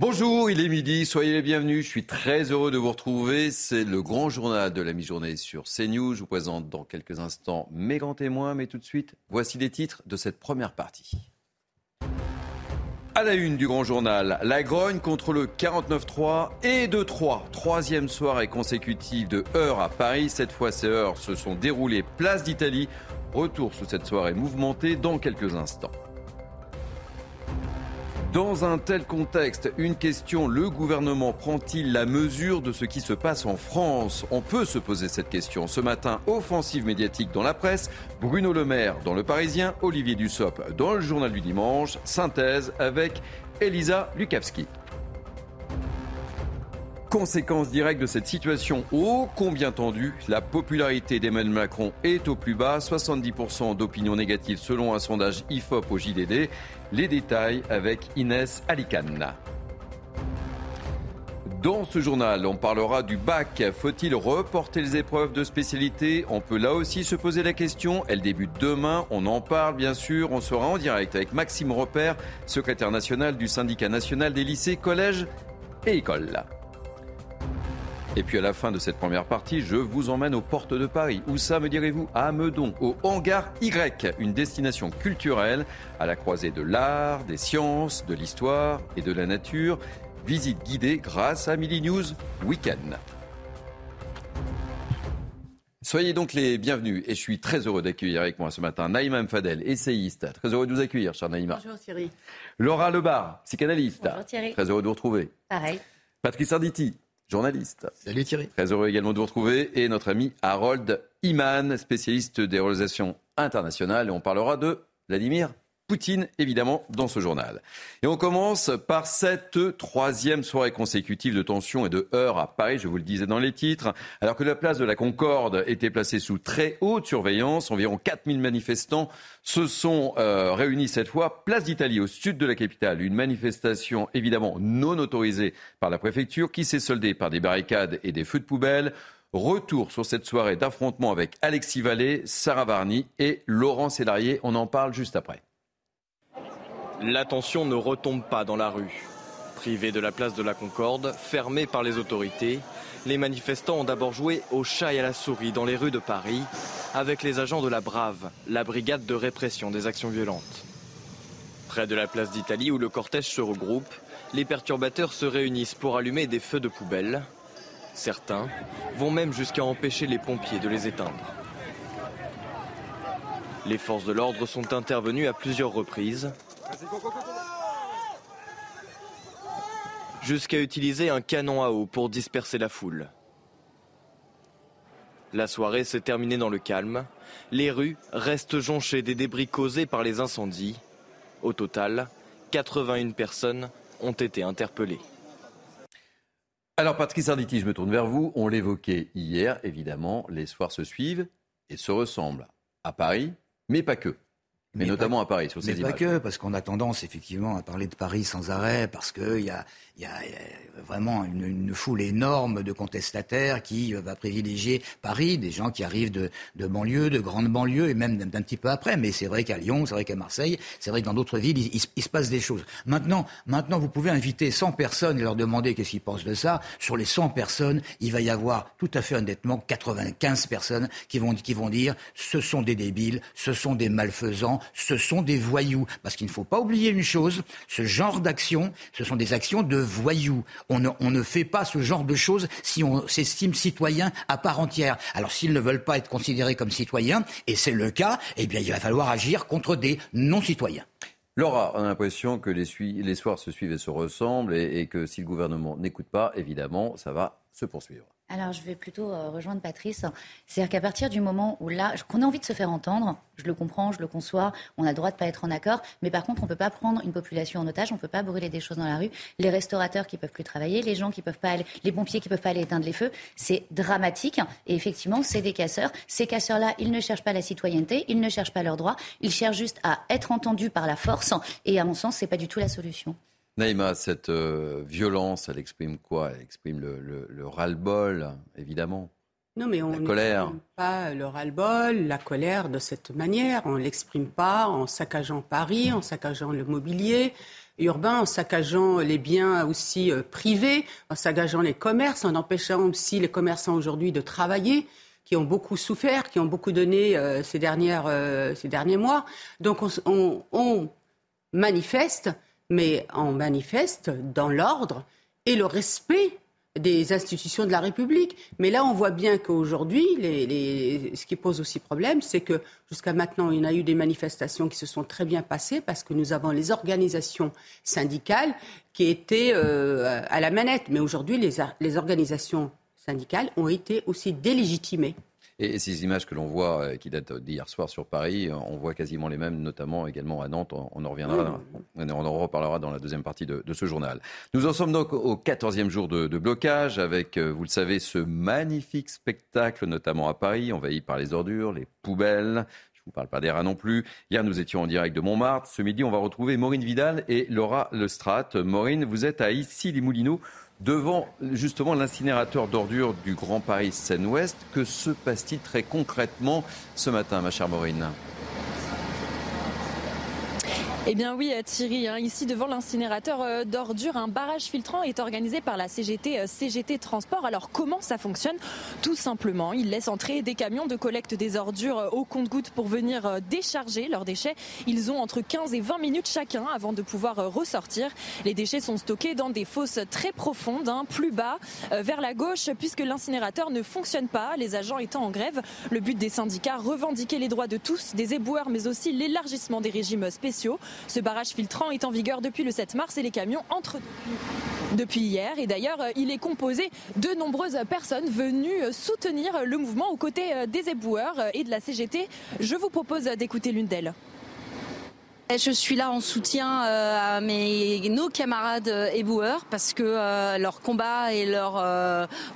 Bonjour, il est midi, soyez les bienvenus. Je suis très heureux de vous retrouver. C'est le grand journal de la mi-journée sur CNews. Je vous présente dans quelques instants mes grands témoins, mais tout de suite, voici les titres de cette première partie. À la une du grand journal, la grogne contre le 49-3 et de 3. Troisième soirée consécutive de heures à Paris. Cette fois, ces heures se sont déroulées place d'Italie. Retour sous cette soirée mouvementée dans quelques instants. Dans un tel contexte, une question, le gouvernement prend-il la mesure de ce qui se passe en France? On peut se poser cette question. Ce matin, offensive médiatique dans la presse, Bruno Le Maire dans Le Parisien, Olivier Dussopt dans le journal du dimanche, synthèse avec Elisa Lukavski. Conséquence directe de cette situation ô combien tendue, la popularité d'Emmanuel Macron est au plus bas, 70% d'opinion négative selon un sondage IFOP au JDD. Les détails avec Inès Alicane. Dans ce journal, on parlera du bac. Faut-il reporter les épreuves de spécialité? On peut là aussi se poser la question. Elle débute demain. On en parle, bien sûr. On sera en direct avec Maxime Repère, secrétaire national du syndicat national des lycées, collèges et écoles. Et puis à la fin de cette première partie, je vous emmène aux portes de Paris. Où ça, me direz-vous? À Meudon, au Hangar Y, une destination culturelle à la croisée de l'art, des sciences, de l'histoire et de la nature. Visite guidée grâce à Midi News Weekend. Soyez donc les bienvenus et je suis très heureux d'accueillir avec moi ce matin Naïma Mfadel, essayiste. Très heureux de vous accueillir, cher Naïma. Bonjour Thierry. Laura Lebar, psychanalyste. Bonjour Thierry. Très heureux de vous retrouver. Pareil. Patrice Arditi, journaliste. Salut Thierry. Très heureux également de vous retrouver. Et notre ami Harold Iman, spécialiste des relations internationales. Et on parlera de Vladimir Poutine, évidemment, dans ce journal. Et on commence par cette troisième soirée consécutive de tensions et de heurts à Paris, je vous le disais dans les titres. Alors que la place de la Concorde était placée sous très haute surveillance, environ 4000 manifestants se sont euh, réunis cette fois place d'Italie, au sud de la capitale. Une manifestation évidemment non autorisée par la préfecture qui s'est soldée par des barricades et des feux de poubelle. Retour sur cette soirée d'affrontement avec Alexis Vallée, Sarah Varny et Laurent Sélarié. On en parle juste après. L'attention ne retombe pas dans la rue. Privés de la place de la Concorde, fermés par les autorités, les manifestants ont d'abord joué au chat et à la souris dans les rues de Paris avec les agents de la Brave, la brigade de répression des actions violentes. Près de la place d'Italie où le cortège se regroupe, les perturbateurs se réunissent pour allumer des feux de poubelle. Certains vont même jusqu'à empêcher les pompiers de les éteindre. Les forces de l'ordre sont intervenues à plusieurs reprises jusqu'à utiliser un canon à eau pour disperser la foule. La soirée s'est terminée dans le calme. Les rues restent jonchées des débris causés par les incendies. Au total, 81 personnes ont été interpellées. Alors Patrice Arditi, je me tourne vers vous. On l'évoquait hier, évidemment, les soirs se suivent et se ressemblent à Paris, mais pas que. Mais, notamment à Paris, sur ces mais images. pas que, parce qu'on a tendance effectivement à parler de Paris sans arrêt, parce qu'il y a, y, a, y a vraiment une, une, foule énorme de contestataires qui va privilégier Paris, des gens qui arrivent de, de banlieues, de grandes banlieues, et même d'un petit peu après. Mais c'est vrai qu'à Lyon, c'est vrai qu'à Marseille, c'est vrai que dans d'autres villes, il, il, il, se passe des choses. Maintenant, maintenant, vous pouvez inviter 100 personnes et leur demander qu'est-ce qu'ils pensent de ça. Sur les 100 personnes, il va y avoir tout à fait honnêtement 95 personnes qui vont, qui vont dire ce sont des débiles, ce sont des malfaisants, ce sont des voyous. Parce qu'il ne faut pas oublier une chose, ce genre d'actions, ce sont des actions de voyous. On ne, fait pas ce genre de choses si on s'estime citoyen à part entière. Alors s'ils ne veulent pas être considérés comme citoyens, et c'est le cas, eh bien il va falloir agir contre des non-citoyens. Laura, on a l'impression que les, soirs se suivent et se ressemblent et que si le gouvernement n'écoute pas, évidemment, ça va se poursuivre. Alors, je vais plutôt euh, rejoindre Patrice. C'est-à-dire qu'à partir du moment où là, qu'on a envie de se faire entendre, je le comprends, je le conçois, on a le droit de pas être en accord, mais par contre, on ne peut pas prendre une population en otage, on ne peut pas brûler des choses dans la rue. Les restaurateurs qui peuvent plus travailler, les gens qui peuvent pas aller, les pompiers qui peuvent pas aller éteindre les feux, c'est dramatique. Et effectivement, c'est des casseurs. Ces casseurs-là, ils ne cherchent pas la citoyenneté, ils ne cherchent pas leurs droits, ils cherchent juste à être entendus par la force. Et à mon sens, c'est pas du tout la solution. Naïma, cette euh, violence, elle exprime quoi? Elle exprime le, le, le ras-le-bol, évidemment. Non, mais on colère. pas le ras-le-bol, la colère de cette manière. On ne l'exprime pas en saccageant Paris, en saccageant le mobilier. urbain, en saccageant les biens aussi privés, en saccageant les commerces, en empêchant aussi les commerçants aujourd'hui de travailler qui ont beaucoup souffert, qui ont beaucoup donné ces, dernières, ces derniers mois. Donc on, on manifeste, mais on manifeste dans l'ordre et le respect des institutions de la République. Mais là, on voit bien qu'aujourd'hui, ce qui pose aussi problème, c'est que jusqu'à maintenant, il y a eu des manifestations qui se sont très bien passées parce que nous avons les organisations syndicales qui étaient euh, à la manette. Mais aujourd'hui, les organisations syndicales ont été aussi délégitimées. Et ces images que l'on voit, euh, qui datent d'hier soir sur Paris, euh, on voit quasiment les mêmes, notamment également à Nantes. On, en reviendra, on en reparlera dans la deuxième partie de, ce journal. Nous en sommes donc au 14e jour de, blocage, avec, euh, vous le savez, ce magnifique spectacle, notamment à Paris, envahi par les ordures, les poubelles. Je ne vous parle pas des rats non plus. Hier, nous étions en direct de Montmartre. Ce midi, on va retrouver Maureen Vidal et Laura Lestrade. Maureen, vous êtes à Issy-les-Moulineaux devant justement l'incinérateur d'ordures du Grand Paris Seine-Ouest. Que se passe-t-il très concrètement ce matin, ma chère Maureen? Eh bien oui euh, Thierry, hein, ici devant l'incinérateur euh, d'ordures, un barrage filtrant est organisé par la CGT, euh, CGT Transport. Alors comment ça fonctionne? Tout simplement, ils laissent entrer des camions de collecte des ordures au compte-gouttes pour venir décharger leurs déchets. Ils ont entre 15 et 20 minutes chacun avant de pouvoir ressortir. Les déchets sont stockés dans des fosses très profondes, hein, plus bas, vers la gauche, puisque l'incinérateur ne fonctionne pas, les agents étant en grève. Le but des syndicats, revendiquer les droits de tous, des éboueurs, mais aussi l'élargissement des régimes spéciaux. Ce barrage filtrant est en vigueur depuis le 7 mars et les camions entrent depuis hier. Et d'ailleurs, il est composé de nombreuses personnes venues soutenir le mouvement aux côtés des éboueurs et de la CGT. Je vous propose d'écouter l'une d'elles. Je suis là en soutien euh, à mes, nos camarades euh, éboueurs parce que euh, leur combat et leur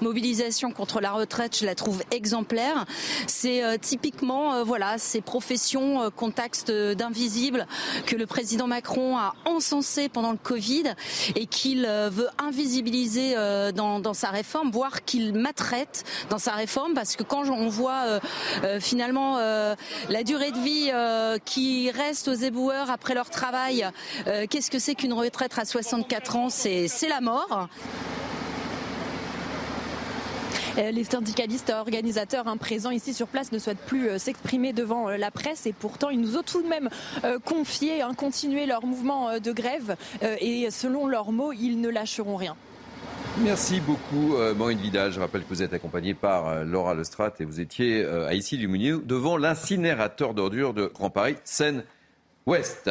mobilisation contre la retraite, je la trouve exemplaire. C'est typiquement voilà ces professions contact d'invisibles que le président Macron a encensé pendant le Covid et qu'il veut invisibiliser dans, dans, sa réforme, voire qu'il maltraite dans sa réforme parce que quand on voit finalement la durée de vie qui reste aux éboueurs après leur travail. Euh, qu'est-ce que c'est qu'une retraite à 64 ans? C'est la mort. Euh, les syndicalistes organisateurs hein, présents ici sur place ne souhaitent plus euh, s'exprimer devant la presse et pourtant ils nous ont tout de même confié hein, continuer leur mouvement de grève et selon leurs mots ils ne lâcheront rien. Merci beaucoup, Maureen Vidal. Je rappelle que vous êtes accompagnée par Laura Lestrade et vous étiez à ici du devant l'incinérateur d'ordures de Grand Paris, Seine Ouest.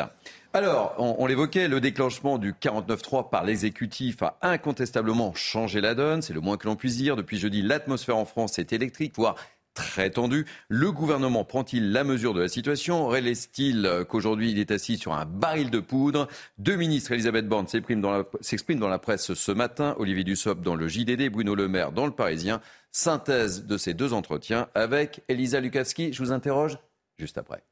Alors, on, l'évoquait, le déclenchement du 49-3 par l'exécutif a incontestablement changé la donne. C'est le moins que l'on puisse dire. Depuis jeudi, l'atmosphère en France est électrique, voire très tendue. Le gouvernement prend-il la mesure de la situation? Réalise-t-il qu'aujourd'hui il est assis sur un baril de poudre? Deux ministres, Elisabeth Borne s'expriment dans, la presse ce matin, Olivier Dussopt dans le JDD, Bruno Le Maire dans le Parisien. Synthèse de ces deux entretiens avec Elisa Lukavski. Je vous interroge juste après.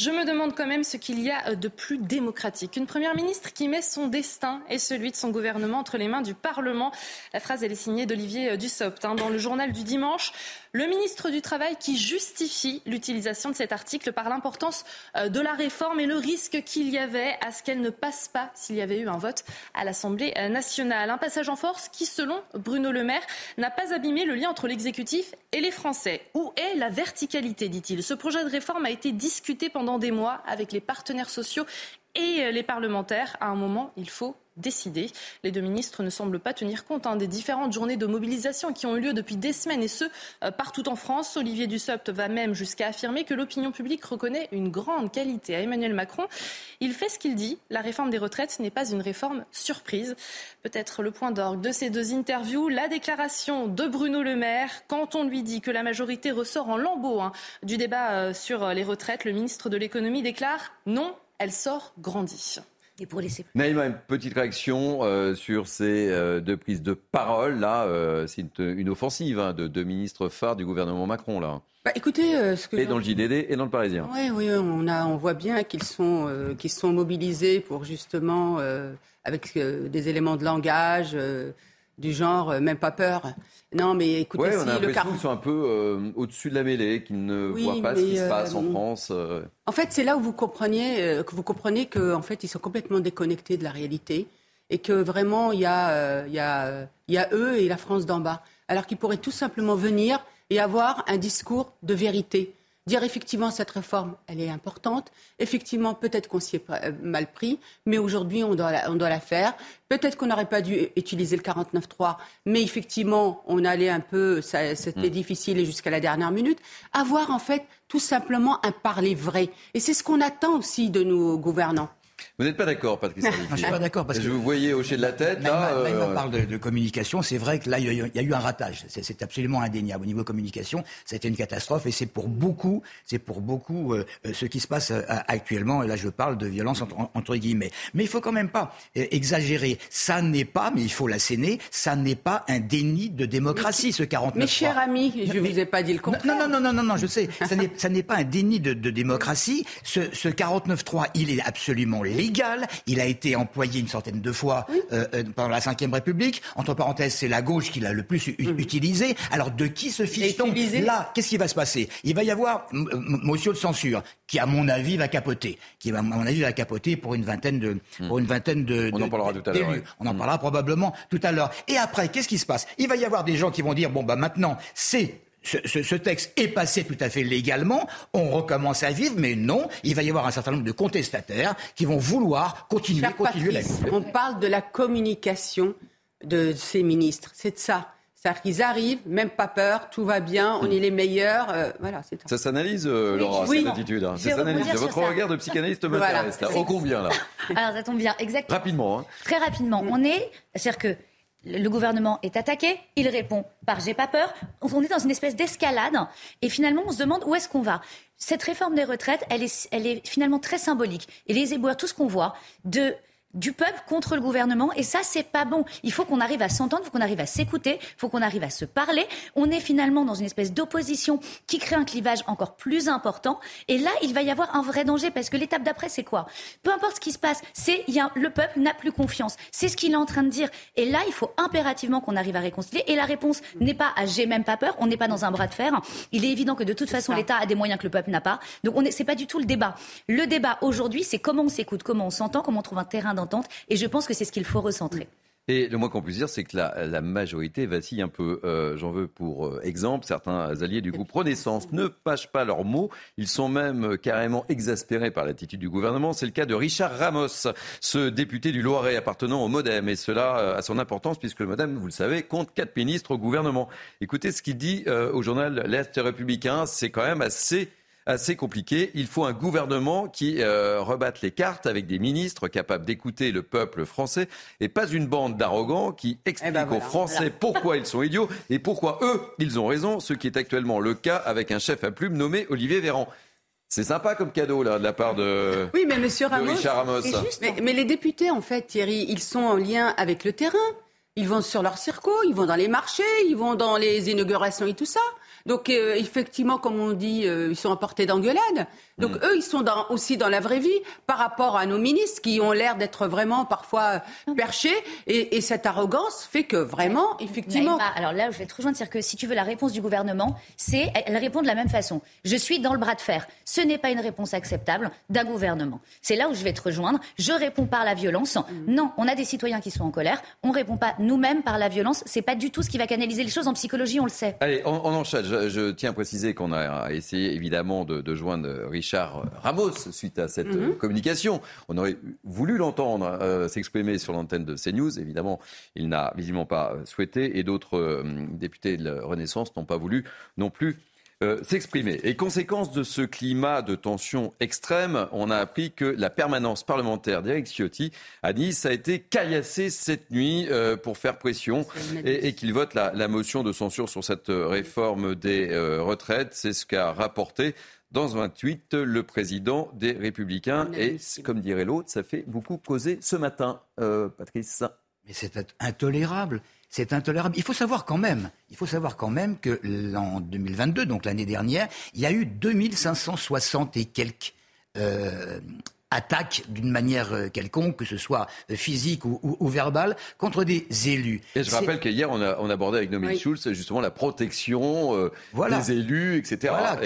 Je me demande quand même ce qu'il y a de plus démocratique. Une première ministre qui met son destin et celui de son gouvernement entre les mains du Parlement. La phrase, elle est signée d'Olivier Dussopt. Hein, dans le journal du dimanche, le ministre du Travail qui justifie l'utilisation de cet article par l'importance euh, de la réforme et le risque qu'il y avait à ce qu'elle ne passe pas s'il y avait eu un vote à l'Assemblée nationale. Un passage en force qui, selon Bruno Le Maire, n'a pas abîmé le lien entre l'exécutif et les Français. Où est la verticalité, dit-il? Ce projet de réforme a été discuté pendant des mois avec les partenaires sociaux et les parlementaires. À un moment, il faut décidé. Les deux ministres ne semblent pas tenir compte hein, des différentes journées de mobilisation qui ont eu lieu depuis des semaines et ce, euh, partout en France. Olivier Dussopt va même jusqu'à affirmer que l'opinion publique reconnaît une grande qualité à Emmanuel Macron. Il fait ce qu'il dit. La réforme des retraites n'est pas une réforme surprise. Peut-être le point d'orgue de ces deux interviews, la déclaration de Bruno Le Maire quand on lui dit que la majorité ressort en lambeaux hein, du débat euh, sur les retraites. Le ministre de l'économie déclare non, elle sort grandie. Et pour laisser. Naïma, une petite réaction euh, sur ces euh, deux prises de parole. Là, euh, c'est une, offensive hein, de deux ministres phares du gouvernement Macron. Là. Bah, écoutez, ce que et dans le JDD et dans le Parisien. Oui, oui, on, a, on voit bien qu'ils sont, qu'ils sont mobilisés pour justement, avec des éléments de langage, du genre même pas peur. Non, mais écoutez, ouais, on a qu'ils sont un peu au-dessus de la mêlée, qu'ils ne voient pas ce qui se passe en France. En fait, c'est là où vous comprenez que vous comprenez qu'en fait, ils sont complètement déconnectés de la réalité et que vraiment, il y, a, il, y a, il y a eux et la France d'en bas. Alors qu'ils pourraient tout simplement venir et avoir un discours de vérité dire effectivement cette réforme, elle est importante. Effectivement, peut-être qu'on s'y est euh, mal pris, mais aujourd'hui, on doit la, on doit la faire. Peut-être qu'on n'aurait pas dû utiliser le 49.3, mais effectivement, on allait un peu, c'était mm. difficile et jusqu'à la dernière minute. Avoir en fait tout simplement un parler vrai. Et c'est ce qu'on attend aussi de nos gouvernants. Vous n'êtes pas d'accord, Patrick Je ne suis pas d'accord parce que je vous voyais hocher de la tête. Là, euh... parle de, de communication. C'est vrai que là, il y, a, il y, a, eu un ratage. C'est absolument indéniable au niveau communication. Ça a été une catastrophe et c'est pour beaucoup, c'est pour beaucoup euh, euh ce qui se passe euh, actuellement. Et là, je parle de violence entre, entre, guillemets. Mais il faut quand même pas euh, exagérer. Ça n'est pas, mais il faut l'asséner. Ça n'est pas un déni de démocratie, ce 49. Mais cher ami, je ne vous ai pas dit le contraire. Non, non, non, non, non, non je sais. ça n'est pas un déni de, de démocratie. Ce, ce 49.3, il est absolument légal. Il a été employé une centaine de fois euh, euh, pendant la Ve République. Entre parenthèses, c'est la gauche qui l'a le plus mhm. utilisé. Alors de qui se fiche-t-on Là, qu'est-ce qui va se passer? Il va y avoir motion de censure qui, à mon avis, va capoter. Qui, à mon avis, va capoter pour une vingtaine de, mhm. pour une vingtaine de. On en parlera tout à l'heure. On en mhm. parlera probablement tout à l'heure. Et après, qu'est-ce qui se passe? Il va y avoir des gens qui vont dire bon bah maintenant c'est ce, texte est passé tout à fait légalement, on recommence à vivre, mais non, il va y avoir un certain nombre de contestataires qui vont vouloir continuer, continuer la On parle de la communication de ces ministres, c'est de ça. C'est-à-dire qu'ils arrivent, même pas peur, tout va bien, on est les meilleurs. Euh, voilà, c'est ça. s'analyse, euh, Laura, cette attitude. Hein. Ça s'analyse. Votre regard de psychanalyste m'intéresse. Voilà. Au combien, là Alors, ça tombe bien, exactement. Rapidement. Hein. Très rapidement. On est, c'est-à-dire que le gouvernement est attaqué, il répond par j'ai pas peur. On est dans une espèce d'escalade et finalement on se demande où est-ce qu'on va. Cette réforme des retraites, elle est, finalement très symbolique. Et les éboueurs, tout ce qu'on voit, de du peuple contre le gouvernement et ça c'est pas bon. Il faut qu'on arrive à s'entendre, il faut qu'on arrive à s'écouter, il faut qu'on arrive à se parler. On est finalement dans une espèce d'opposition qui crée un clivage encore plus important et là il va y avoir un vrai danger parce que l'étape d'après c'est quoi? Peu importe ce qui se passe, c'est il y a, le peuple n'a plus confiance. C'est ce qu'il est en train de dire et là il faut impérativement qu'on arrive à réconcilier et la réponse n'est pas à j'ai même pas peur, on n'est pas dans un bras de fer. Il est évident que de toute façon l'État a des moyens que le peuple n'a pas. Donc on est c'est pas du tout le débat. Le débat aujourd'hui c'est comment on s'écoute, comment on s'entend, comment on trouve un terrain Et je pense que c'est ce qu'il faut recentrer. Et le moins qu'on puisse dire, c'est que la, majorité vacille un peu. Euh, j'en veux pour euh, exemple certains alliés du groupe Renaissance ne pâchent pas leurs mots. Ils sont même carrément exaspérés par l'attitude du gouvernement. C'est le cas de Richard Ramos, ce député du Loiret appartenant au MoDem. Et cela euh, a son importance puisque le MoDem, vous le savez, compte quatre ministres au gouvernement. Écoutez ce qu'il dit au journal L'Est républicain. C'est quand même assez assez compliqué. Il faut un gouvernement qui euh, rebatte les cartes avec des ministres capables d'écouter le peuple français et pas une bande d'arrogants qui eh ben expliquent aux Français pourquoi ils sont idiots et pourquoi eux, ils ont raison, ce qui est actuellement le cas avec un chef à plume nommé Olivier Véran. C'est sympa comme cadeau là de la part de, oui, mais Monsieur Ramos, Richard Ramos. mais, mais les députés, en fait, Thierry, ils sont en lien avec le terrain. Ils vont sur leur circo, ils vont dans les marchés, ils vont dans les inaugurations et tout ça. Donc euh, effectivement, comme on dit, euh, ils sont à portée d'engueulade. Donc mm. eux, ils sont aussi dans la vraie vie par rapport à nos ministres qui ont l'air d'être vraiment parfois perchés. Et, cette arrogance fait que vraiment, effectivement. alors là, je vais te rejoindre, dire que si tu veux la réponse du gouvernement, c'est elle répond de la même façon. Je suis dans le bras de fer. Ce n'est pas une réponse acceptable d'un gouvernement. C'est là où je vais te rejoindre. Je réponds par la violence. Mm. Non, on a des citoyens qui sont en colère. On répond pas nous-mêmes par la violence. C'est pas du tout ce qui va canaliser les choses en psychologie, on le sait. Allez, on, on enchaîne. Je, tiens à préciser qu'on a essayé évidemment de, de joindre Richard Richard Ramos suite à cette mhm. communication. On aurait voulu l'entendre euh, s'exprimer sur l'antenne de CNews. Évidemment, il n'a visiblement pas souhaité et d'autres euh, députés de la Renaissance n'ont pas voulu non plus euh, s'exprimer. Et conséquence de ce climat de tension extrême, on a appris que la permanence parlementaire d'Eric Ciotti à Nice a été caillassée cette nuit pour faire pression et, qu'il vote la, la, motion de censure sur cette réforme des retraites. C'est ce qu'a rapporté dans un tweet le président des Républicains. Et comme dirait l'autre, ça fait beaucoup causer ce matin, euh, Patrice. Mais c'est intolérable. C'est intolérable. Il faut savoir quand même, il faut savoir quand même que l'an 2022, donc l'année dernière, il y a eu 2560 et quelques euh, attaque d'une manière euh, quelconque, que ce soit euh, physique ou, ou, verbale, contre des élus. Et je rappelle qu'hier, on, a, on abordait avec Noémie Schulz justement la protection euh, des élus, etc. Voilà,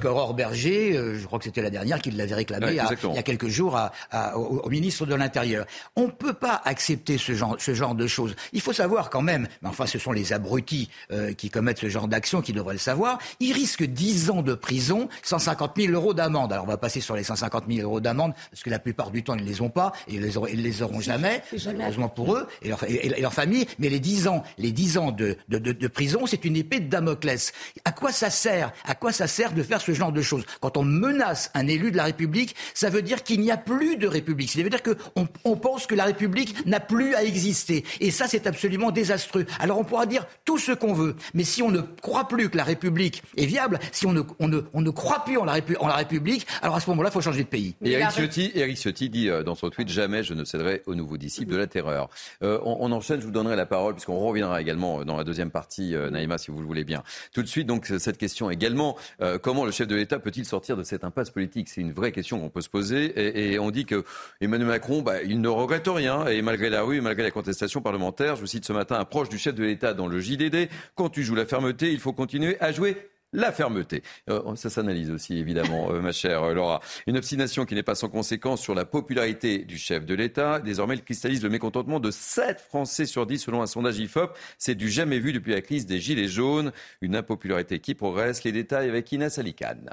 qu'Aurore Berger, je crois que c'était la dernière qui l'avait réclamé il y a quelques jours à, au, ministre de l'Intérieur. On ne peut pas accepter ce genre, ce genre de choses. Il faut savoir quand même, mais enfin ce sont les abrutis qui commettent ce genre d'action qui devraient le savoir, ils risquent 10 ans de prison, 150 000 euros d'amende. Alors on va passer sur les 150 000 euros d'amende parce que la plupart du temps, ils ne les ont pas, et ils les, auront, les auront jamais, malheureusement pour eux et leur, et, leur, famille. Mais les 10 ans, les 10 ans de, de, de, prison, c'est une épée de Damoclès. À quoi ça sert À quoi ça sert de faire ce genre de choses? Quand on menace un élu de la République, ça veut dire qu'il n'y a plus de République. Ça veut dire qu'on on pense que la République n'a plus à exister. Et ça, c'est absolument désastreux. Alors on pourra dire tout ce qu'on veut, mais si on ne croit plus que la République est viable, si on ne, on ne, on ne croit plus en la, en la République, alors à ce moment-là, il faut changer de pays. Et Eric Ciotti, dit euh, dans son tweet Jamais je ne céderai aux nouveaux disciples de la terreur. Euh, on, enchaîne, je vous donnerai la parole, puisqu'on reviendra également dans la deuxième partie, euh, Naïma, si vous le voulez bien. Tout de suite, donc, cette question également comment le chef de l'État peut-il sortir de cette impasse politique? C'est une vraie question qu'on peut se poser. Et, on dit que Emmanuel Macron, bah, il ne regrette rien, et malgré la rue, et malgré la contestation parlementaire, je vous cite ce matin un proche du chef de l'État dans le JDD quand tu joues la fermeté, il faut continuer à jouer la fermeté. Euh, ça s'analyse aussi, évidemment, euh, ma chère euh, Laura. Une obstination qui n'est pas sans conséquence sur la popularité du chef de l'État. Désormais, il cristallise le mécontentement de 7 Français sur 10 selon un sondage IFOP. C'est du jamais vu depuis la crise des Gilets jaunes. Une impopularité qui progresse. Les détails avec Inès Alicane.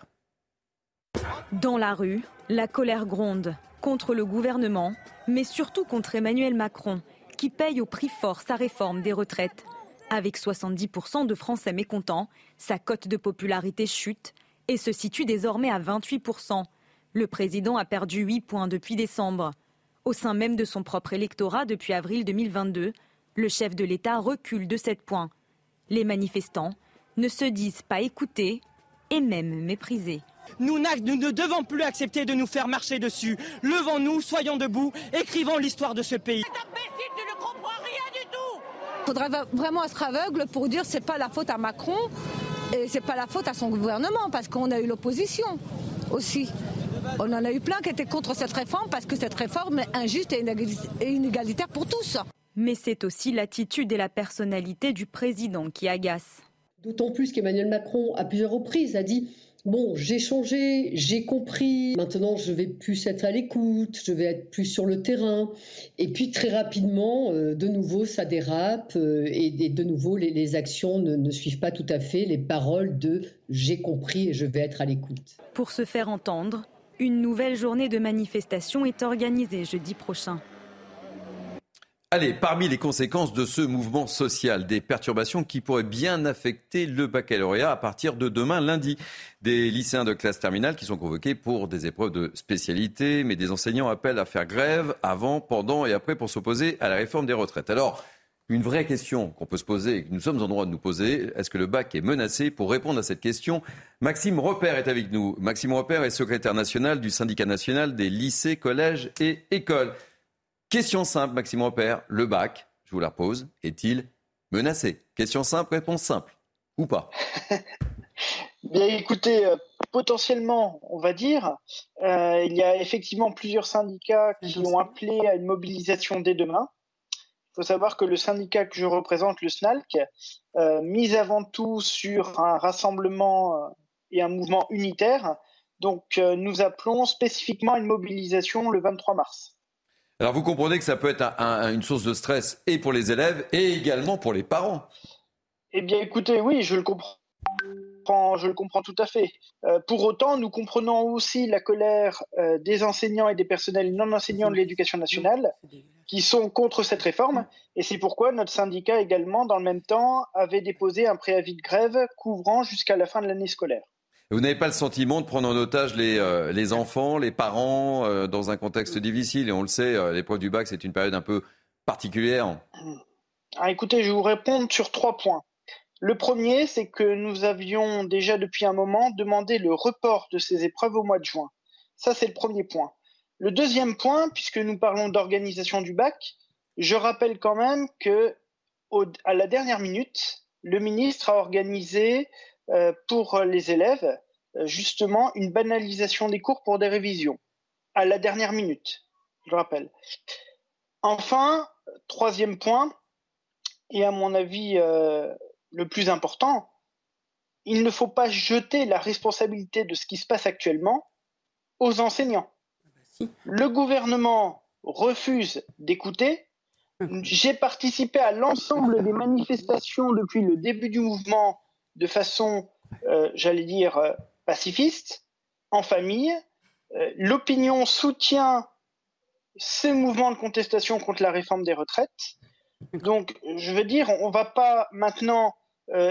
Dans la rue, la colère gronde contre le gouvernement, mais surtout contre Emmanuel Macron, qui paye au prix fort sa réforme des retraites. Avec 70% de Français mécontents, sa cote de popularité chute et se situe désormais à 28%. Le président a perdu 8 points depuis décembre. Au sein même de son propre électorat depuis avril 2022, le chef de l'État recule de 7 points. Les manifestants ne se disent pas écoutés et même méprisés. Nous, ne devons plus accepter de nous faire marcher dessus. Levons-nous, soyons debout, écrivons l'histoire de ce pays faudrait vraiment être aveugle pour dire c'est pas la faute à Macron et c'est pas la faute à son gouvernement parce qu'on a eu l'opposition aussi. On en a eu plein qui étaient contre cette réforme parce que cette réforme est injuste et inégalitaire pour tous. Mais c'est aussi l'attitude et la personnalité du président qui agacent. D'autant plus qu'Emmanuel Macron, à plusieurs reprises, a dit Bon, j'ai changé, j'ai compris. Maintenant, je vais plus être à l'écoute, je vais être plus sur le terrain. Et puis très rapidement, euh, de nouveau, ça dérape euh, et, de nouveau, les, actions ne, ne, suivent pas tout à fait les paroles de j'ai compris et je vais être à l'écoute. Pour se faire entendre, une nouvelle journée de manifestation est organisée jeudi prochain. Allez, parmi les conséquences de ce mouvement social, des perturbations qui pourraient bien affecter le baccalauréat à partir de demain lundi. Des lycéens de classe terminale qui sont convoqués pour des épreuves de spécialité, mais des enseignants appellent à faire grève avant, pendant et après pour s'opposer à la réforme des retraites. Alors, une vraie question qu'on peut se poser et que nous sommes en droit de nous poser, est-ce que le bac est menacé Pour répondre à cette question, Maxime Repère est avec nous. Maxime Repère est secrétaire national du syndicat national des lycées, collèges et écoles. Question simple, Maxime Repère. Le bac, je vous la pose, est-il menacé? Question simple, réponse simple. Ou pas? Bien écoutez, euh, potentiellement, on va dire, euh, il y a effectivement plusieurs syndicats qui ont appelé à une mobilisation dès demain. Il faut savoir que le syndicat que je représente, le SNALC, euh, mise avant tout sur un rassemblement et un mouvement unitaire. Donc nous appelons spécifiquement à une mobilisation le 23 mars. Alors vous comprenez que ça peut être une source de stress et pour les élèves et également pour les parents. Eh bien écoutez, oui, je le comprends. Je le comprends tout à fait. Euh, pour autant, nous comprenons aussi la colère euh, des enseignants et des personnels non enseignants de l'éducation nationale qui sont contre cette réforme. Et c'est pourquoi notre syndicat également, dans le même temps, avait déposé un préavis de grève couvrant jusqu'à la fin de l'année scolaire. Vous n'avez pas le sentiment de prendre en otage les, euh, les enfants, les parents, euh, dans un contexte difficile? Et on le sait, euh, l'épreuve du bac, c'est une période un peu particulière. Ah, écoutez, je vais vous répondre sur trois points. Le premier, c'est que nous avions déjà depuis un moment demandé le report de ces épreuves au mois de juin. Ça, c'est le premier point. Le deuxième point, puisque nous parlons d'organisation du bac, je rappelle quand même que à la dernière minute, le ministre a organisé pour les élèves, euh, justement, une banalisation des cours pour des révisions. à la dernière minute, je rappelle. Enfin, troisième point, et à mon avis euh, le plus important, il ne faut pas jeter la responsabilité de ce qui se passe actuellement aux enseignants. Le gouvernement refuse d'écouter. J'ai participé à l'ensemble des manifestations depuis le début du mouvement de façon, euh, j'allais dire, euh, pacifiste, en famille. Euh, l'opinion soutient ces mouvements de contestation contre la réforme des retraites. Donc, je veux dire, on ne va pas maintenant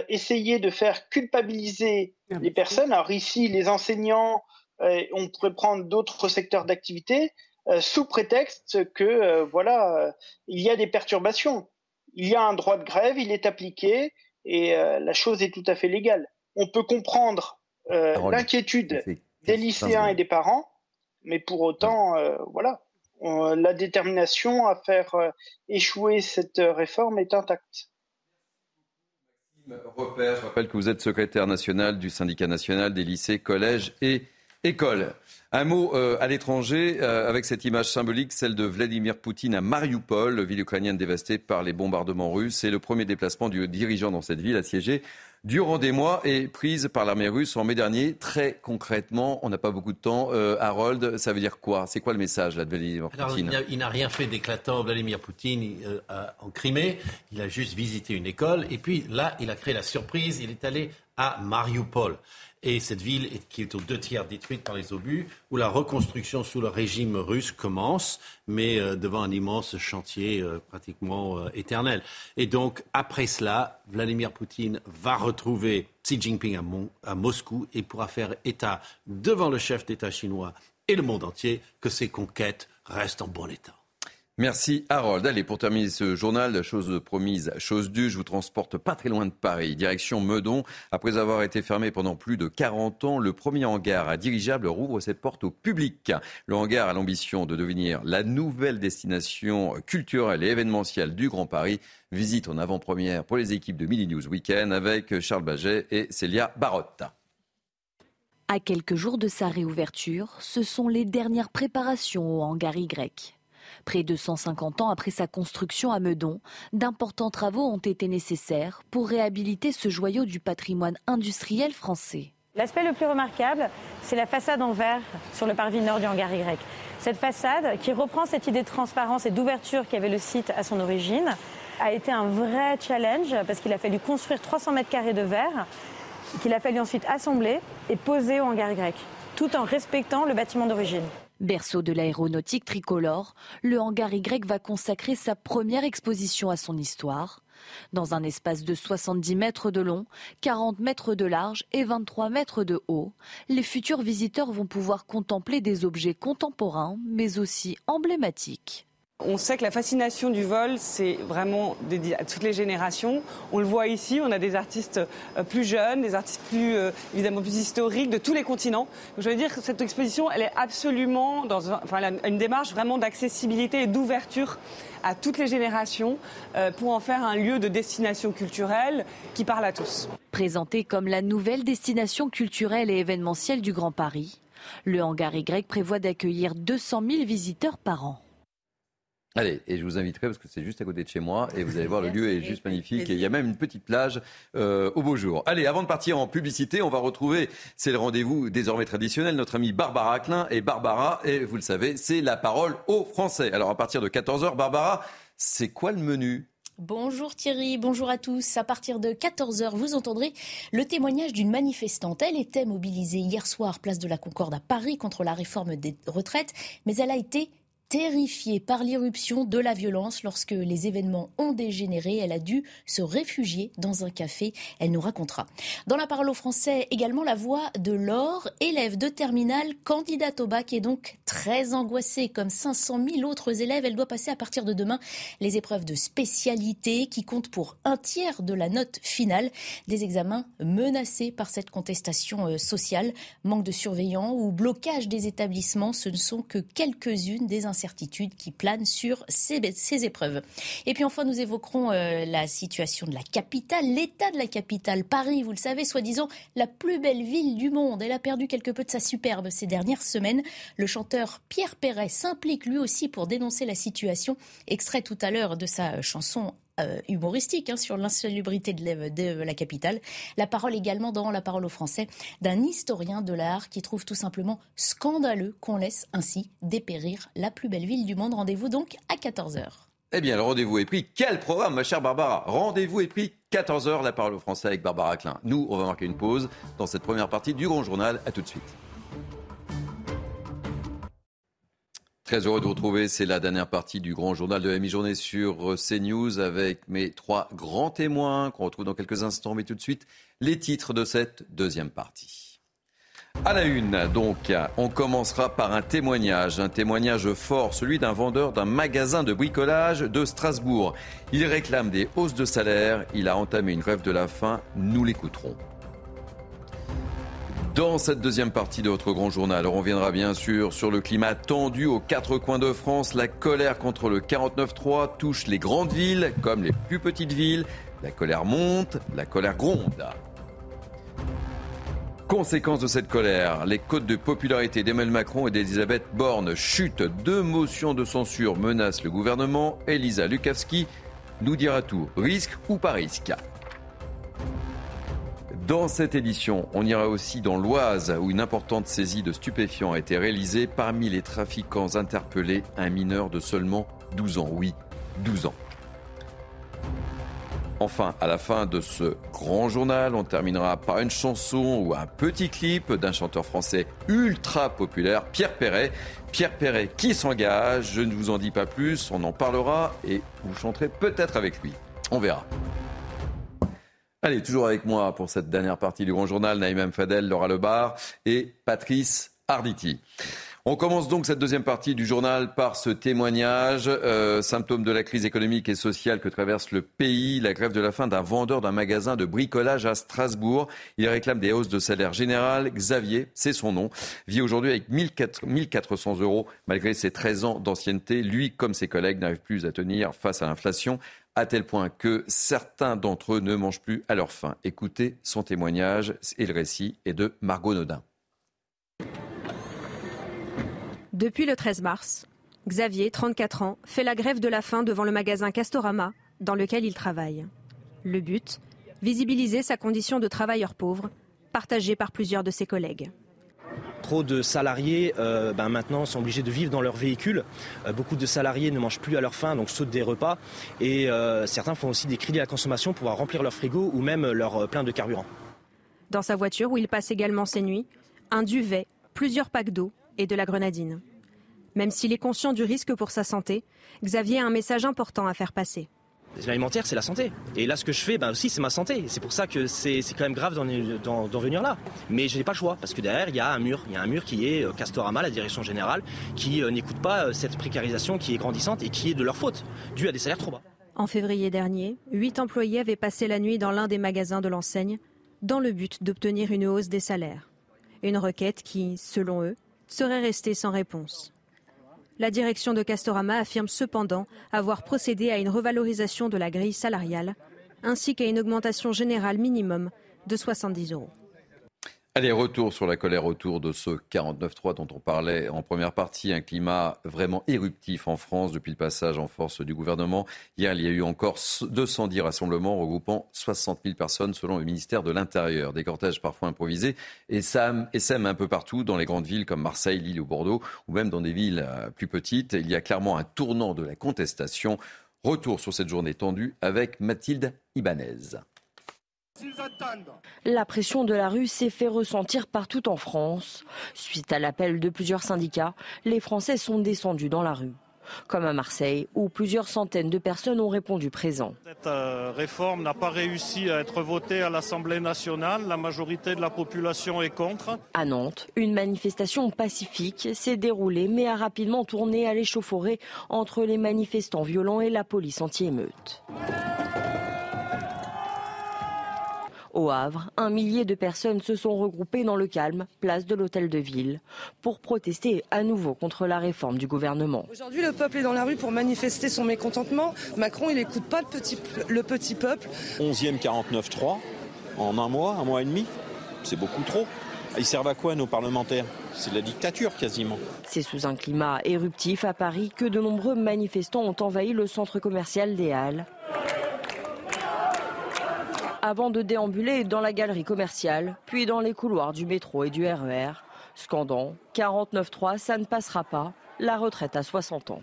essayer de faire culpabiliser les personnes. Alors ici, les enseignants, on pourrait prendre d'autres secteurs d'activité. Sous prétexte que voilà, il y a des perturbations. Il y a un droit de grève, il est appliqué et la chose est tout à fait légale. On peut comprendre l'inquiétude des lycéens et des parents, mais pour autant, voilà, la détermination à faire échouer cette réforme est intacte. Repère, je rappelle que vous êtes secrétaire national du syndicat national des lycées, collèges et écoles. Un mot euh, à l'étranger, euh, avec cette image symbolique, celle de Vladimir Poutine à Mariupol, ville ukrainienne dévastée par les bombardements russes. C'est le premier déplacement du dirigeant dans cette ville assiégée durant des mois et prise par l'armée russe en mai dernier. Très concrètement, on n'a pas beaucoup de temps. Euh, Harold, ça veut dire quoi? C'est quoi le message là, de Vladimir Poutine? Il n'a rien fait d'éclatant, Vladimir Poutine, en Crimée. Il a juste visité une école. Et puis là, il a créé la surprise. Il est allé à Mariupol et cette ville qui est aux deux tiers détruite par les obus, où la reconstruction sous le régime russe commence, mais euh, devant un immense chantier euh, pratiquement euh, éternel. Et donc, après cela, Vladimir Poutine va retrouver Xi Jinping à, à Moscou et pourra faire état devant le chef d'État chinois et le monde entier que ses conquêtes restent en bon état. Merci Harold. Allez, pour terminer ce journal, chose promise, chose due, je vous transporte pas très loin de Paris, direction Meudon. Après avoir été fermé pendant plus de 40 ans, le premier hangar à dirigeable rouvre ses portes au public. Le hangar a l'ambition de devenir la nouvelle destination culturelle et événementielle du Grand Paris. Visite en avant-première pour les équipes de Mini News Weekend avec Charles Baget et Célia Barotte. À quelques jours de sa réouverture, ce sont les dernières préparations au hangar Y. Près de 150 ans après sa construction à Meudon, d'importants travaux ont été nécessaires pour réhabiliter ce joyau du patrimoine industriel français. L'aspect le plus remarquable, c'est la façade en verre sur le parvis nord du hangar Y. Cette façade, qui reprend cette idée de transparence et d'ouverture qu'avait le site à son origine, a été un vrai challenge parce qu'il a fallu construire 300 mètres carrés de verre qu'il a fallu ensuite assembler et poser au hangar Y, tout en respectant le bâtiment d'origine. Berceau de l'aéronautique tricolore, le hangar Y va consacrer sa première exposition à son histoire. Dans un espace de 70 mètres de long, 40 mètres de large et 23 mètres de haut, les futurs visiteurs vont pouvoir contempler des objets contemporains, mais aussi emblématiques. On sait que la fascination du vol, c'est vraiment dédié à toutes les générations. On le voit ici, on a des artistes euh, plus jeunes, des artistes plus euh, évidemment plus historiques de tous les continents. je veux dire que cette exposition, elle est absolument dans une démarche vraiment d'accessibilité et d'ouverture à toutes les générations euh, pour en faire un lieu de destination culturelle qui parle à tous. Présenté comme la nouvelle destination culturelle et événementielle du Grand Paris, le hangar Y prévoit d'accueillir 200 000 visiteurs par an. Allez, et je vous inviterai parce que c'est juste à côté de chez moi et vous allez voir, le lieu est juste magnifique et il y a même une petite plage euh, au beau jour. Allez, avant de partir en publicité, on va retrouver, c'est le rendez-vous désormais traditionnel, notre amie Barbara Klein. Et Barbara, et vous le savez, c'est la parole aux Français. Alors à partir de 14h, Barbara, c'est quoi le menu? Bonjour Thierry, bonjour à tous. À partir de 14h, vous entendrez le témoignage d'une manifestante. Elle était mobilisée hier soir, place de la Concorde à Paris, contre la réforme des retraites, mais elle a été Terrifiée par l'irruption de la violence lorsque les événements ont dégénéré, elle a dû se réfugier dans un café. Elle nous racontera. Dans la parole au français, également la voix de Laure, élève de terminale, candidate au bac et donc très angoissée comme 500 000 autres élèves. Elle doit passer à partir de demain les épreuves de spécialité qui comptent pour un tiers de la note finale. Des examens menacés par cette contestation euh, sociale, manque de surveillants ou blocage des établissements, ce ne sont que quelques-unes des incertitude qui plane sur ces, ces épreuves. Et puis enfin, nous évoquerons euh, la situation de la capitale, l'état de la capitale, Paris, vous le savez, soi-disant la plus belle ville du monde. Elle a perdu quelque peu de sa superbe ces dernières semaines. Le chanteur Pierre Perret s'implique lui aussi pour dénoncer la situation. Extrait tout à l'heure de sa chanson euh, humoristique hein, sur l'insalubrité de, la capitale. La parole également dans La parole aux Français d'un historien de l'art qui trouve tout simplement scandaleux qu'on laisse ainsi dépérir la plus belle ville du monde. Rendez-vous donc à 14h. Eh bien, le rendez-vous est pris. Quel programme, ma chère Barbara? Rendez-vous est pris 14h, la parole aux Français avec Barbara Klein. Nous, on va marquer une pause dans cette première partie du Grand Journal. À tout de suite. Très heureux de vous retrouver. C'est la dernière partie du grand journal de la mi-journée sur CNews avec mes trois grands témoins qu'on retrouve dans quelques instants. Mais tout de suite, les titres de cette deuxième partie. À la une, donc, on commencera par un témoignage, un témoignage fort, celui d'un vendeur d'un magasin de bricolage de Strasbourg. Il réclame des hausses de salaire, il a entamé une grève de la faim, nous l'écouterons. Dans cette deuxième partie de votre grand journal, on reviendra bien sûr sur le climat tendu aux quatre coins de France. La colère contre le 49-3 touche les grandes villes comme les plus petites villes. La colère monte, la colère gronde. Conséquence de cette colère, les cotes de popularité d'Emmanuel Macron et d'Elisabeth Borne chutent. Deux motions de censure menacent le gouvernement. Elisa Lukavski nous dira tout. Risque ou pas risque? Dans cette édition, on ira aussi dans l'Oise où une importante saisie de stupéfiants a été réalisée. Parmi les trafiquants interpellés, un mineur de seulement 12 ans. Oui, 12 ans. Enfin, à la fin de ce grand journal, on terminera par une chanson ou un petit clip d'un chanteur français ultra populaire, Pierre Perret. Pierre Perret qui s'engage, je ne vous en dis pas plus, on en parlera et vous chanterez peut-être avec lui. On verra. Allez, toujours avec moi pour cette dernière partie du Grand Journal, Naïm Fadel, Laura Lebar et Patrice Arditi. On commence donc cette deuxième partie du journal par ce témoignage, euh, symptôme de la crise économique et sociale que traverse le pays, la grève de la faim d'un vendeur d'un magasin de bricolage à Strasbourg. Il réclame des hausses de salaire général. Xavier, c'est son nom, vit aujourd'hui avec 1400 euros malgré ses 13 ans d'ancienneté. Lui, comme ses collègues, n'arrive plus à tenir face à l'inflation à tel point que certains d'entre eux ne mangent plus à leur faim. Écoutez son témoignage et le récit est de Margot Nodin. Depuis le 13 mars, Xavier, 34 ans, fait la grève de la faim devant le magasin Castorama dans lequel il travaille. Le but Visibiliser sa condition de travailleur pauvre, partagée par plusieurs de ses collègues. Trop de salariés euh, ben maintenant sont obligés de vivre dans leur véhicule. Euh, beaucoup de salariés ne mangent plus à leur faim, donc sautent des repas. Et euh, certains font aussi des crédits à la consommation pour remplir leur frigo ou même leur plein de carburant. Dans sa voiture, où il passe également ses nuits, un duvet, plusieurs packs d'eau et de la grenadine. Même s'il est conscient du risque pour sa santé, Xavier a un message important à faire passer. L'alimentaire, c'est la santé. Et là, ce que je fais, ben aussi, c'est ma santé. C'est pour ça que c'est quand même grave d'en venir là. Mais je n'ai pas le choix, parce que derrière, il y a un mur. Il y a un mur qui est euh, Castorama, la direction générale, qui euh, n'écoute pas euh, cette précarisation qui est grandissante et qui est de leur faute, due à des salaires trop bas. En février dernier, huit employés avaient passé la nuit dans l'un des magasins de l'enseigne, dans le but d'obtenir une hausse des salaires. Une requête qui, selon eux, serait restée sans réponse. La direction de Castorama affirme cependant avoir procédé à une revalorisation de la grille salariale ainsi qu'à une augmentation générale minimum de 70 euros. Allez, retour sur la colère autour de ce 49-3 dont on parlait en première partie. Un climat vraiment éruptif en France depuis le passage en force du gouvernement. Hier, il y a eu encore 210 rassemblements regroupant 60 000 personnes selon le ministère de l'Intérieur. Des cortèges parfois improvisés et sèment un peu partout dans les grandes villes comme Marseille, Lille ou Bordeaux ou même dans des villes euh, plus petites. Il y a clairement un tournant de la contestation. Retour sur cette journée tendue avec Mathilde Ibanez. La pression de la rue s'est fait ressentir partout en France. Suite à l'appel de plusieurs syndicats, les Français sont descendus dans la rue. Comme à Marseille, où plusieurs centaines de personnes ont répondu présent. Cette euh, réforme n'a pas réussi à être votée à l'Assemblée nationale. La majorité de la population est contre. À Nantes, une manifestation pacifique s'est déroulée, mais a rapidement tourné à l'échauffourée entre les manifestants violents et la police anti-émeute. Au Havre, un millier de personnes se sont regroupées dans le calme, place de l'Hôtel de Ville, pour protester à nouveau contre la réforme du gouvernement. Aujourd'hui, le peuple est dans la rue pour manifester son mécontentement. Macron, il n'écoute pas le petit, le petit peuple. 11e 49-3 en un mois, un mois et demi, c'est beaucoup trop. Ils servent à quoi nos parlementaires? C'est de la dictature quasiment. C'est sous un climat éruptif à Paris que de nombreux manifestants ont envahi le centre commercial des Halles avant de déambuler dans la galerie commerciale, puis dans les couloirs du métro et du RER, scandant 49.3, ça ne passera pas, la retraite à 60 ans.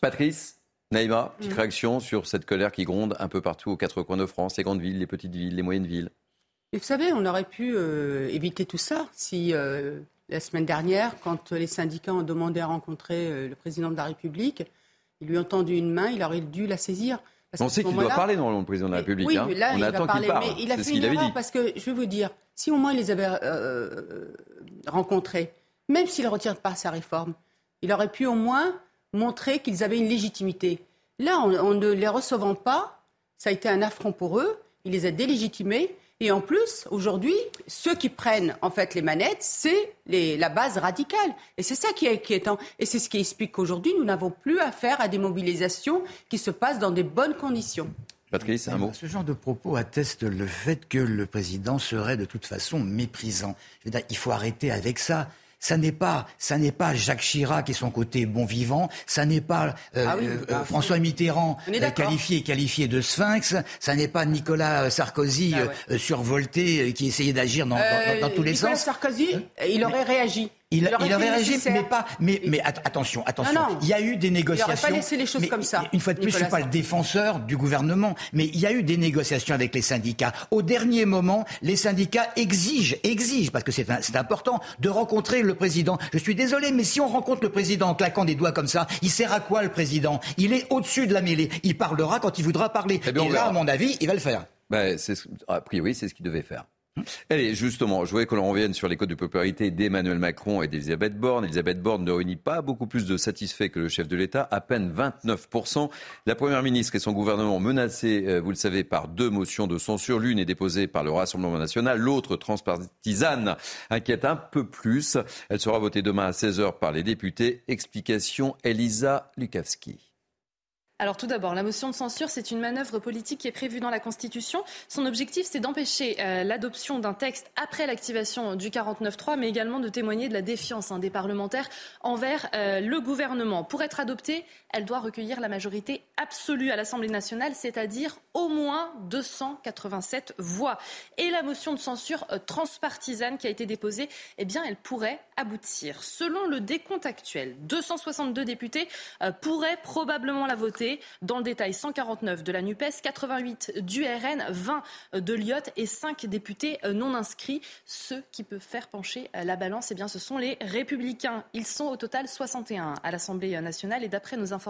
Patrice, Naïma, petite réaction sur cette colère qui gronde un peu partout aux quatre coins de France, les grandes villes, les petites villes, les moyennes villes? Et vous savez, on aurait pu euh, éviter tout ça si euh, la semaine dernière, quand les syndicats ont demandé à rencontrer euh, le président de la République, ils lui ont tendu une main, il aurait dû la saisir. Parce On sait qu'il doit parler dans le président de la République. Oui, hein. là, On il attend qu'il parle. Mais il a fait ce qu'il une erreur dit. parce que, je vais vous dire, si au moins il les avait euh, rencontrés, même s'il ne retire pas sa réforme, il aurait pu au moins montrer qu'ils avaient une légitimité. Là, en, en ne les recevant pas, ça a été un affront pour eux, il les a délégitimés. Et en plus, aujourd'hui, ceux qui prennent en fait les manettes, c'est les- la base radicale. Et c'est ça qui est inquiétant. Et c'est ce qui explique qu'aujourd'hui, nous n'avons plus affaire à des mobilisations qui se passent dans des bonnes conditions. Patrice, un mot. Ce genre de propos atteste le fait que le président serait de toute façon méprisant. Je veux dire, il faut arrêter avec ça. Ça n'est pas, ça n'est pas Jacques Chirac et son côté bon vivant. Ça n'est pas euh, Ah oui, euh, bah, François Mitterrand euh, qualifié qualifié de sphinx. Ça n'est pas Nicolas Sarkozy Ah euh, ouais. euh, survolté euh, qui essayait d'agir dans, dans- dans- dans tous les sens. Hein Sarkozy, il aurait réagi. Il, il aurait réagi, mais pas. Mais, mais at- attention, attention. Non, non. Il y a eu des négociations. Il n'aurait pas laissé les choses mais- comme ça, Une fois de plus, je ne suis Nicolas pas le défenseur du gouvernement, mais il y a eu des négociations avec les syndicats. Au dernier moment, les syndicats exigent, exigent, parce que c'est important, de rencontrer le président. Je suis désolé, mais si on rencontre le président en claquant des doigts comme ça, il sert à quoi le président? Il est au-dessus de la mêlée. Il parlera quand il voudra parler. Eh bien, Et là, verra. à mon avis, il va le faire. Ben, c'est ce- a priori, c'est ce qu'il devait faire. Allez, justement, je voudrais que l'on revienne sur les codes de popularité d'Emmanuel Macron et d'Elisabeth Borne. Elisabeth Borne ne réunit pas beaucoup plus de satisfaits que le chef de l'État, à peine 29%. La Première ministre et son gouvernement menacés, euh, vous le savez, par deux motions de censure. L'une est déposée par le Rassemblement national, l'autre transpartisane, inquiète un peu plus. Elle sera votée demain à 16h par les députés. Explication Elisa Lukavski. Alors tout d'abord, la motion de censure, c'est une manœuvre politique qui est prévue dans la Constitution. Son objectif, c'est d'empêcher euh, l'adoption d'un texte après l'activation du 49.3, mais également de témoigner de la défiance hein, des parlementaires envers euh, le gouvernement. Pour être adoptée, elle doit recueillir la majorité absolue à l'Assemblée nationale, c'est-à-dire au moins 287 voix. Et la motion de censure euh, transpartisane qui a été déposée, eh bien, elle pourrait aboutir. Selon le décompte actuel, 262 députés euh, pourraient probablement la voter. Dans le détail, 149 de la NUPES, 88 du RN, 20 de l'IOT et 5 députés euh, non inscrits. Ceux qui peuvent faire pencher euh, la balance, eh bien, ce sont les républicains. Ils sont au total 61 à l'Assemblée nationale et d'après nos informations,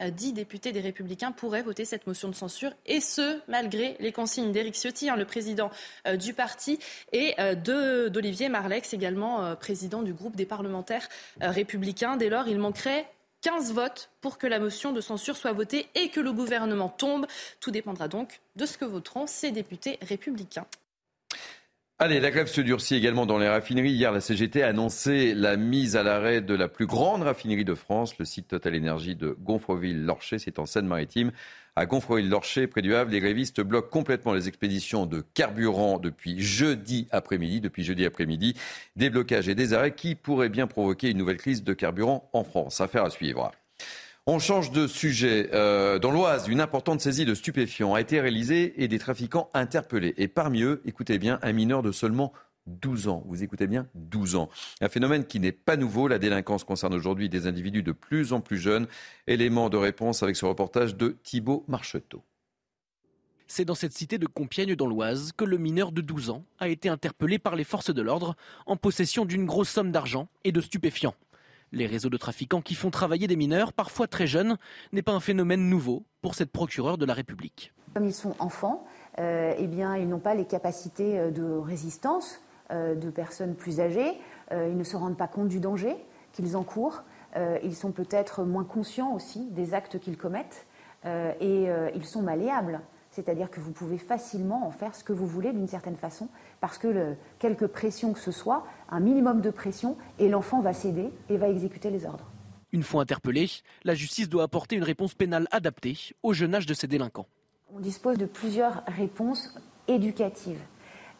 euh, 10 députés des républicains pourraient voter cette motion de censure et ce, malgré les consignes d'Éric Ciotti, hein, le président euh, du parti, et euh, d'Olivier Marlex, également euh, président du groupe des parlementaires euh, républicains. Dès lors, il manquerait 15 votes pour que la motion de censure soit votée et que le gouvernement tombe. Tout dépendra donc de ce que voteront ces députés républicains. Allez, la grève se durcit également dans les raffineries. Hier, la CGT a annoncé la mise à l'arrêt de la plus grande raffinerie de France, le site Total Énergie de Gonfreville-Lorcher, c'est en Seine-Maritime. À Gonfreville-Lorcher, près du Havre, les grévistes bloquent complètement les expéditions de carburant depuis jeudi après-midi. Depuis jeudi après-midi, des blocages et des arrêts qui pourraient bien provoquer une nouvelle crise de carburant en France. Affaire à suivre. On change de sujet. Euh, dans l'Oise, une importante saisie de stupéfiants a été réalisée et des trafiquants interpellés. Et parmi eux, écoutez bien, un mineur de seulement 12 ans. Vous écoutez bien 12 ans. Un phénomène qui n'est pas nouveau. La délinquance concerne aujourd'hui des individus de plus en plus jeunes. Élément de réponse avec ce reportage de Thibault Marcheteau. C'est dans cette cité de Compiègne dans l'Oise que le mineur de 12 ans a été interpellé par les forces de l'ordre en possession d'une grosse somme d'argent et de stupéfiants. Les réseaux de trafiquants qui font travailler des mineurs, parfois très jeunes, n'est pas un phénomène nouveau pour cette procureure de la République. Comme ils sont enfants, euh, eh bien, ils n'ont pas les capacités euh, de résistance euh, de personnes plus âgées. Ils ne se rendent pas compte du danger qu'ils encourent. Ils sont peut-être moins conscients aussi des actes qu'ils commettent et ils sont malléables. C'est-à-dire que vous pouvez facilement en faire ce que vous voulez d'une certaine façon, parce que le, quelque pression que ce soit, un minimum de pression, et l'enfant va céder et va exécuter les ordres. Une fois interpellé, la justice doit apporter une réponse pénale adaptée au jeune âge de ces délinquants. On dispose de plusieurs réponses éducatives.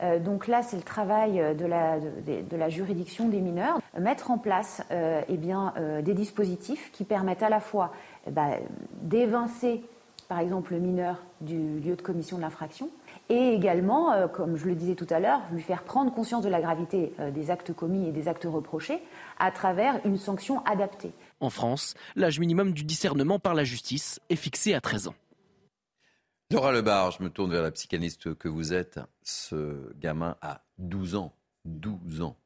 Euh, donc là, c'est le travail de la, de, la, juridiction des mineurs, mettre en place euh, eh bien, euh, des dispositifs qui permettent à la fois ben, d'évincer, par exemple, le mineur du lieu de commission de l'infraction, et également, comme je le disais tout à l'heure, lui faire prendre conscience de la gravité des actes commis et des actes reprochés à travers une sanction adaptée. En France, l'âge minimum du discernement par la justice est fixé à 13 ans. Laura Lebar, je me tourne vers la psychanalyste que vous êtes. Ce gamin a 12 ans. 12 ans.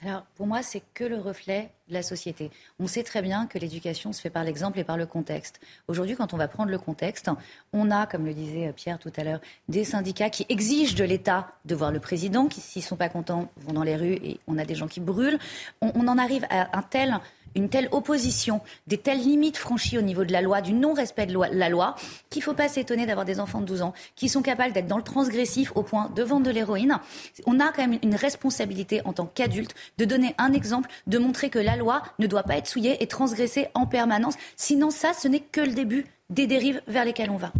Alors, pour moi, c'est que le reflet de la société. On sait très bien que l'éducation se fait par l'exemple et par le contexte. Aujourd'hui, quand on va prendre le contexte, on a, comme le disait Pierre tout à l'heure, des syndicats qui exigent de l'État de voir le président, qui, s'ils ne sont pas contents, vont dans les rues et on a des gens qui brûlent. On, on en arrive à un tel une telle opposition, des telles limites franchies au niveau de la loi, du non-respect de la loi, qu'il ne faut pas s'étonner d'avoir des enfants de 12 ans qui sont capables d'être dans le transgressif au point de vendre de l'héroïne. On a quand même une responsabilité en tant qu'adulte de donner un exemple, de montrer que la loi ne doit pas être souillée et transgressée en permanence. Sinon, ça, ce n'est que le début des dérives vers lesquelles on va.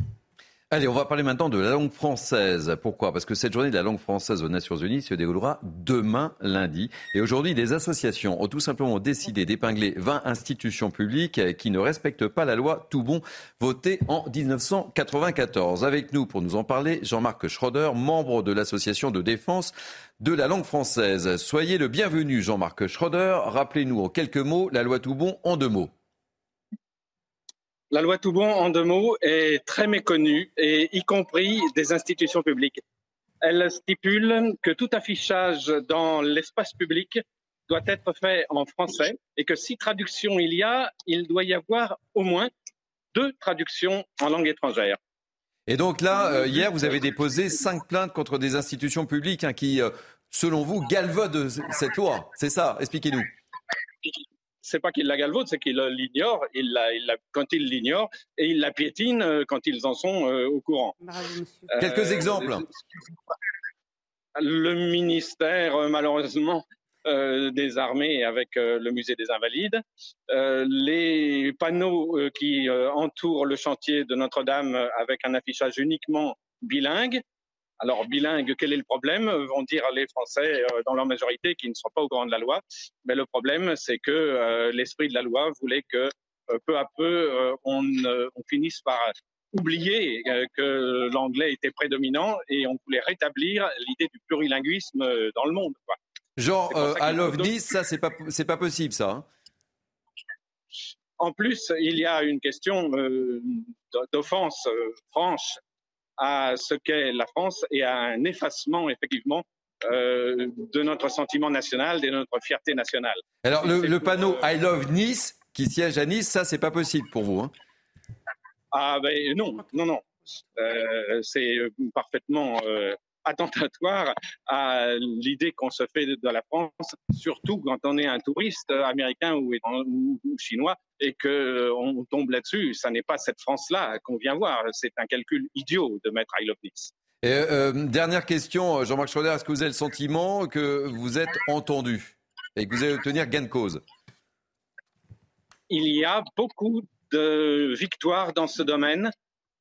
Allez, on va parler maintenant de la langue française. Pourquoi? Parce que cette journée de la langue française aux Nations Unies se déroulera demain lundi. Et aujourd'hui, des associations ont tout simplement décidé d'épingler 20 institutions publiques qui ne respectent pas la loi tout bon votée en 1994. Avec nous pour nous en parler, Jean-Marc Schroeder, membre de l'association de défense de la langue française. Soyez le bienvenu, Jean-Marc Schroeder. Rappelez-nous en quelques mots la loi tout bon en deux mots. La loi Toubon, en deux mots, est très méconnue, y compris des institutions publiques. Elle stipule que tout affichage dans l'espace public doit être fait en français et que si traduction il y a, il doit y avoir au moins deux traductions en langue étrangère. Et donc là, euh, hier, vous avez déposé cinq plaintes contre des institutions publiques hein, qui, euh, selon vous, galvaudent cette loi. C'est ça Expliquez-nous c'est pas qu'il la galvaude, c'est qu'il l'ignore. Il la, quand il l'ignore et il la piétine euh, quand ils en sont euh, au courant. Quelques euh, exemples. Le ministère, malheureusement, des armées avec le musée des Invalides, les panneaux qui entourent le chantier de Notre-Dame avec un affichage uniquement bilingue, alors, bilingue, quel est le problème? Vont dire les Français euh, dans leur majorité qui ne sont pas au courant de la loi. Mais le problème, c'est que euh, l'esprit de la loi voulait que euh, peu à peu, on, on, finisse par oublier que l'anglais était prédominant et on voulait rétablir l'idée du plurilinguisme dans le monde. Quoi. Genre, à l'OVNI, ça, c'est pas, c'est pas possible, ça. Hein. en plus, il y a une question d'offense franche à ce qu'est la France et à un effacement, effectivement, euh, de notre sentiment national, de notre fierté nationale. Alors, le, panneau I Love Nice, qui siège à Nice, ça, c'est pas possible pour vous hein Ah, ben non, non, non. Euh, c'est parfaitement euh, attentatoire à l'idée qu'on se fait de la France, surtout quand on est un touriste américain ou, chinois et qu'on tombe là-dessus. Ça n'est pas cette France-là qu'on vient voir. C'est un calcul idiot de mettre I Love Et euh, dernière question, Jean-Marc Schroeder, est-ce que vous avez le sentiment que vous êtes entendu et que vous allez obtenir gain de cause? Il y a beaucoup de victoires dans ce domaine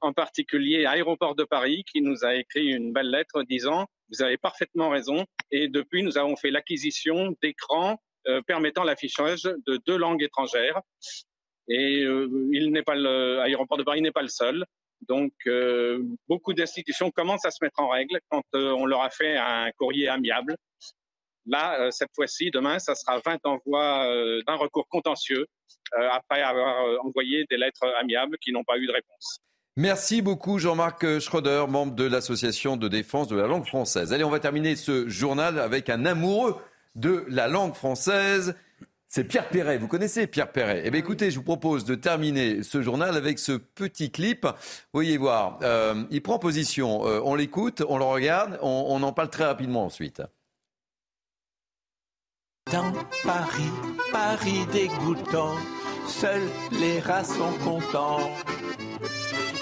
en particulier Aéroport de Paris, qui nous a écrit une belle lettre disant Vous avez parfaitement raison. Et depuis, nous avons fait l'acquisition d'écrans euh, permettant l'affichage de deux langues étrangères. Et euh, il n'est pas le, Aéroport de Paris n'est pas le seul. Donc, euh, beaucoup d'institutions commencent à se mettre en règle quand on leur a fait un courrier amiable. Là, cette fois-ci, demain, ça sera 20 envois d'un recours contentieux après avoir envoyé des lettres amiables qui n'ont pas eu de réponse. Merci beaucoup Jean-Marc Schroeder, membre de l'Association de défense de la langue française. Allez, on va terminer ce journal avec un amoureux de la langue française. C'est Pierre Perret. Vous connaissez Pierre Perret? Eh bien, écoutez, je vous propose de terminer ce journal avec ce petit clip. Vous voyez voir, euh, il prend position. Euh, on l'écoute, on le regarde, on, on en parle très rapidement ensuite. Dans Paris, Paris dégoûtant seuls les rats sont contents.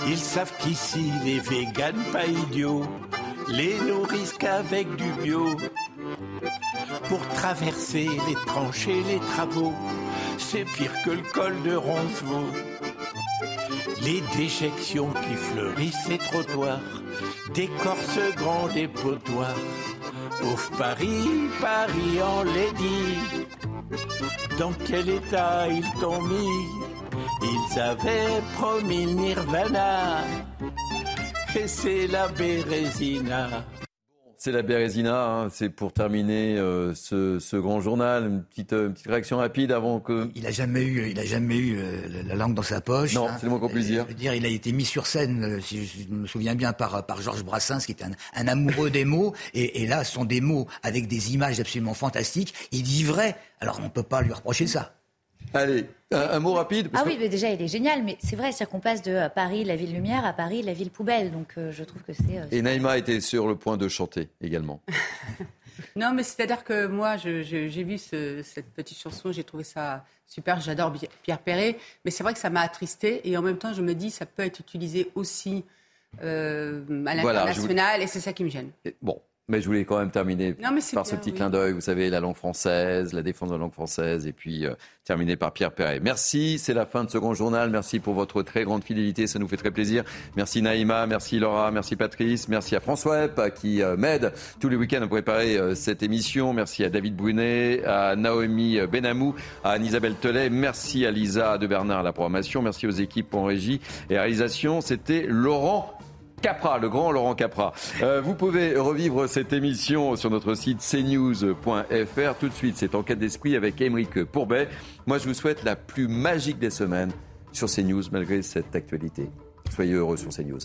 Ils savent qu'ici les véganes pas idiots les nourrissent qu'avec du bio. Pour traverser les tranchées, les travaux, c'est pire que le col de Roncevaux. Les déjections qui fleurissent les trottoirs, décorcent grand dépotoirs. Pauvre Paris, Paris en dit dans quel état ils t'ont mis? Ils avaient promis nirvana, et c'est la Bérésina. C'est la Bérésina, hein. c'est pour terminer euh, ce, grand journal. Une petite, euh, petite, réaction rapide avant que. Il n'a jamais eu, il a jamais eu euh, la langue dans sa poche. Non, c'est le moins qu'on puisse dire. dire. Il a été mis sur scène, si je me souviens bien, par, par Georges Brassens, qui est un, amoureux des mots. Et, et, là, ce sont des mots avec des images absolument fantastiques. Il dit vrai. Alors on ne peut pas lui reprocher ça. Allez, un, mot rapide. ah oui, mais déjà, il est génial. Mais c'est vrai, c'est qu'on passe de euh, Paris, la ville lumière, à Paris, la ville poubelle. Donc euh, je trouve que c'est. Euh, Et Naïma était sur le point de chanter également. non, mais c'est-à-dire que moi, j'ai vu cette petite chanson, j'ai trouvé ça super. J'adore Pierre Perret. Mais c'est vrai que ça m'a attristé. Et en même temps, je me dis, ça peut être utilisé aussi à l'international. Et c'est ça qui me gêne. Bon, mais je voulais quand même terminer par ce petit clin d'œil. Vous savez, la langue française, la défense de la langue française, et puis euh, terminer par Pierre Perret. Merci, c'est la fin de ce grand journal. Merci pour votre très grande fidélité, ça nous fait très plaisir. Merci Naïma, merci Laura, merci Patrice, merci à François Epp qui euh, m'aide tous les week-ends à préparer euh, cette émission. Merci à David Brunet, à Naomi Benamou, à Anne-Isabelle Telet. Merci à Lisa de Bernard à la programmation. Merci aux équipes en régie et réalisation. C'était Laurent Capra, le grand Laurent Capra. Euh, vous pouvez revivre cette émission sur notre site cnews.fr. Tout de suite, c'est Enquête d'esprit avec Émeric Pourbet. Moi, je vous souhaite la plus magique des semaines sur CNews, malgré cette actualité. Soyez heureux sur CNews.